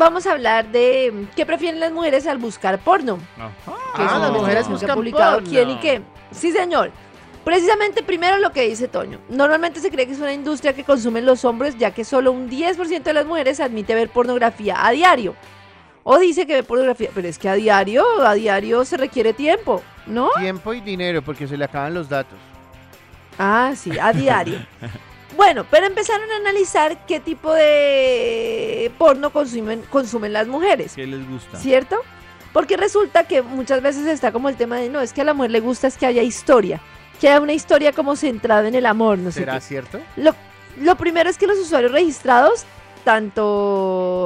vamos a hablar de qué prefieren las mujeres al buscar porno. Que es Ah, las mujeres buscan publicado porno. quién y qué. Sí, señor. Precisamente primero lo que dice Toño. Normalmente se cree que es una industria que consumen los hombres, ya que solo un 10% de las mujeres admite ver pornografía a diario. O dice que ve pornografía, pero es que a diario, a diario se requiere tiempo, ¿no? Tiempo y dinero porque se le acaban los datos. Ah, sí, a diario. bueno, pero empezaron a analizar qué tipo de porno consumen, consumen las mujeres, ¿Qué les gusta? ¿cierto? Porque resulta que muchas veces está como el tema de, no, es que a la mujer le gusta es que haya historia, que haya una historia como centrada en el amor, no sé ¿Será qué. cierto? Lo, lo primero es que los usuarios registrados, tanto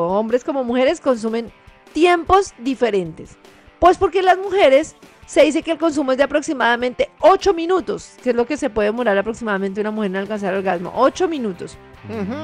hombres como mujeres, consumen tiempos diferentes. Pues porque las mujeres se dice que el consumo es de aproximadamente 8 minutos, que es lo que se puede demorar aproximadamente una mujer en alcanzar el orgasmo. 8 minutos. Ujú.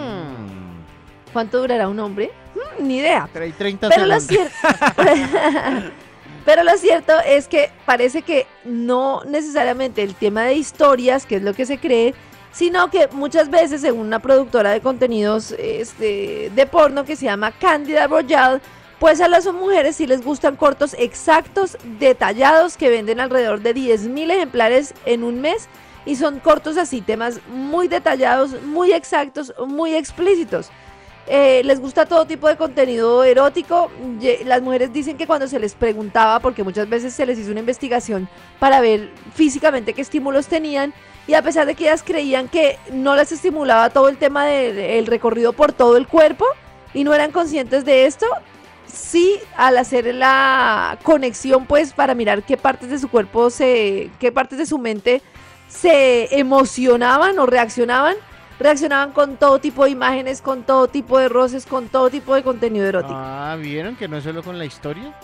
¿Cuánto durará un hombre? Mm, ni idea. Trae 30 Pero lo, segundos. cier- Pero lo cierto es que parece que no necesariamente el tema de historias, que es lo que se cree, sino que muchas veces, según una productora de contenidos este, de porno que se llama Candida Royale, pues a las mujeres sí les gustan cortos exactos, detallados, que venden alrededor de 10.000 ejemplares en un mes. Y son cortos así, temas muy detallados, muy exactos, muy explícitos. Eh, les gusta todo tipo de contenido erótico. Las mujeres dicen que cuando se les preguntaba, porque muchas veces se les hizo una investigación para ver físicamente qué estímulos tenían, y a pesar de que ellas creían que no les estimulaba todo el tema del el recorrido por todo el cuerpo y no eran conscientes de esto, sí al hacer la conexión pues para mirar qué partes de su cuerpo se, qué partes de su mente se emocionaban o reaccionaban, reaccionaban con todo tipo de imágenes, con todo tipo de roces, con todo tipo de contenido erótico. Ah, ¿vieron que no es solo con la historia?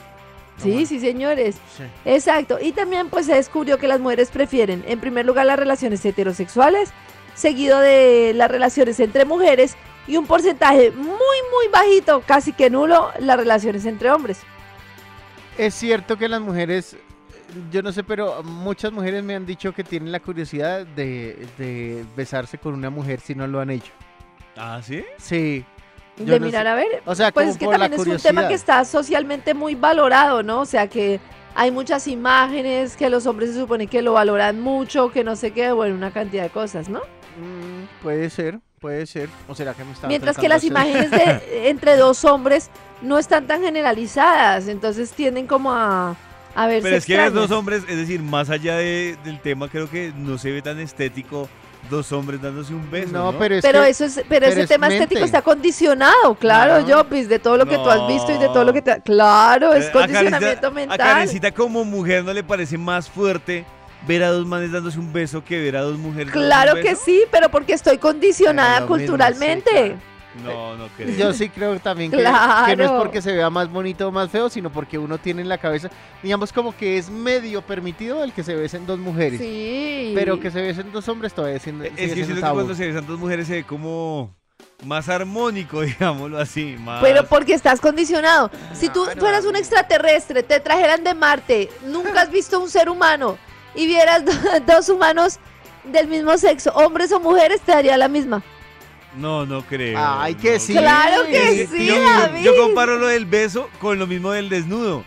sí, sí, señores. Sí. Exacto. Y también pues se descubrió que las mujeres prefieren, en primer lugar, las relaciones heterosexuales, seguido de las relaciones entre mujeres y un porcentaje muy, muy bajito, casi que nulo, las relaciones entre hombres. Es cierto que las mujeres, yo no sé, pero muchas mujeres me han dicho que tienen la curiosidad de, de besarse con una mujer si no lo han hecho. ¿Ah, sí? Sí. Yo de no mirar sé. a ver. O sea, Pues es que también es un tema que está socialmente muy valorado, ¿no? O sea que hay muchas imágenes que los hombres se supone que lo valoran mucho, que no sé qué, bueno, una cantidad de cosas, ¿no? Mm, puede ser, puede ser. ¿O será que me estaba Mientras que las imágenes de entre dos hombres no están tan generalizadas, entonces tienden como a, a verse Pero es que dos hombres, es decir, más allá de- del tema, creo que no se ve tan estético dos hombres dándose un beso. No, No, pero es Pero que eso es, pero, pero ese es tema mente. estético está condicionado, claro, Claro. Jopis, de todo lo que tú has visto y de todo No. lo que te... Claro, es Eh, a condicionamiento Karencita- A mental. Karencita como mujer no le parece más fuerte ver a dos manes dándose un beso que ver a dos mujeres dándose Claro que beso? sí, pero porque estoy condicionada culturalmente. sí, claro. No, no creo. Yo sí creo también que, Claro. que no es porque se vea más bonito o más feo, sino porque uno tiene en la cabeza, digamos como que es medio permitido el que se besen dos mujeres. Sí. Pero que se besen dos hombres todavía siendo, Es que siendo siento que cuando se besan dos mujeres se ve como más armónico, digámoslo así. Más... Pero porque estás condicionado. Si tú Claro, fueras un extraterrestre, te trajeran de Marte, nunca has visto un ser humano y vieras do- dos humanos del mismo sexo, hombres o mujeres, te daría la misma. No, no creo. Ay, que no sí. Claro que Es sí, yo, David. yo comparo lo del beso con lo mismo del desnudo.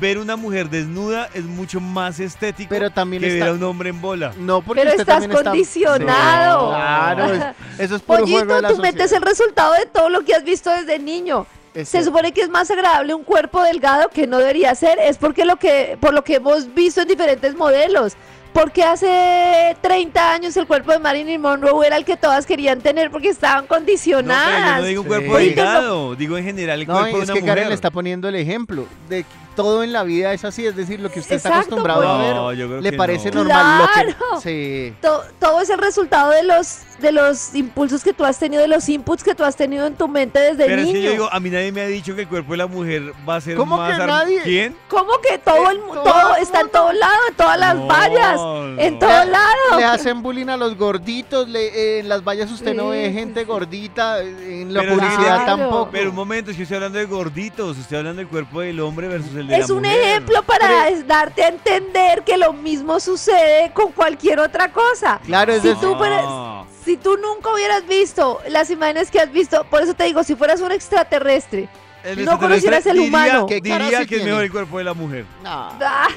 Ver una mujer desnuda es mucho más estético Pero también que ver está- a un hombre en bola. No, porque Pero usted estás también está- condicionado. Sí, claro, es- eso es por juego Pollito, de la tu mente es sociedad. el resultado de todo lo que has visto desde niño. Es Se supone que es más agradable un cuerpo delgado que no debería ser, es porque lo que por lo que hemos visto en diferentes modelos. Porque hace 30 años el cuerpo de Marilyn Monroe era el que todas querían tener porque estaban No, pero yo condicionadas. no digo un Sí. cuerpo delgado, digo en general el No, cuerpo de es una que mujer. Karen le está poniendo el ejemplo de que todo en la vida es así, es decir, lo que usted está acostumbrado a pues. ver, No, yo creo le que parece no. normal. Lo que, Claro. sí. To- todo es el resultado de los de los impulsos que tú has tenido, de los inputs que tú has tenido en tu mente desde Pero es niño. que yo digo, a mí nadie me ha dicho que el cuerpo de la mujer va a ser ¿Cómo más... que nadie? ¿Quién? ¿Cómo que todo el todo todo el está en mundo. todos lados, en todas las No, vallas, en no. todos lados? Le hacen bullying a los gorditos, le- eh, en las vallas usted no ve Sí, gente sí. gordita, en la Pero publicidad claro. tampoco. Pero un momento, es que estoy hablando de gorditos, estoy hablando del cuerpo del hombre versus el de Es la un mujer. ejemplo para darte a entender que lo mismo sucede con cualquier otra cosa. Claro, es Si tú, No. si tú nunca hubieras visto las imágenes que has visto, por eso te digo, si fueras un extraterrestre El no conocieras el diría- humano. ¿Qué cara Diría sí que es mejor el cuerpo de la mujer. No. Ah,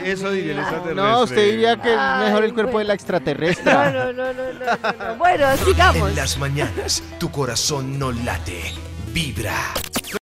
Eso diría el extraterrestre. No, usted diría que es mejor el cuerpo bueno. de la extraterrestre. No, no, no, no, no, no, no. Bueno, sigamos. En las mañanas, tu corazón no late, vibra.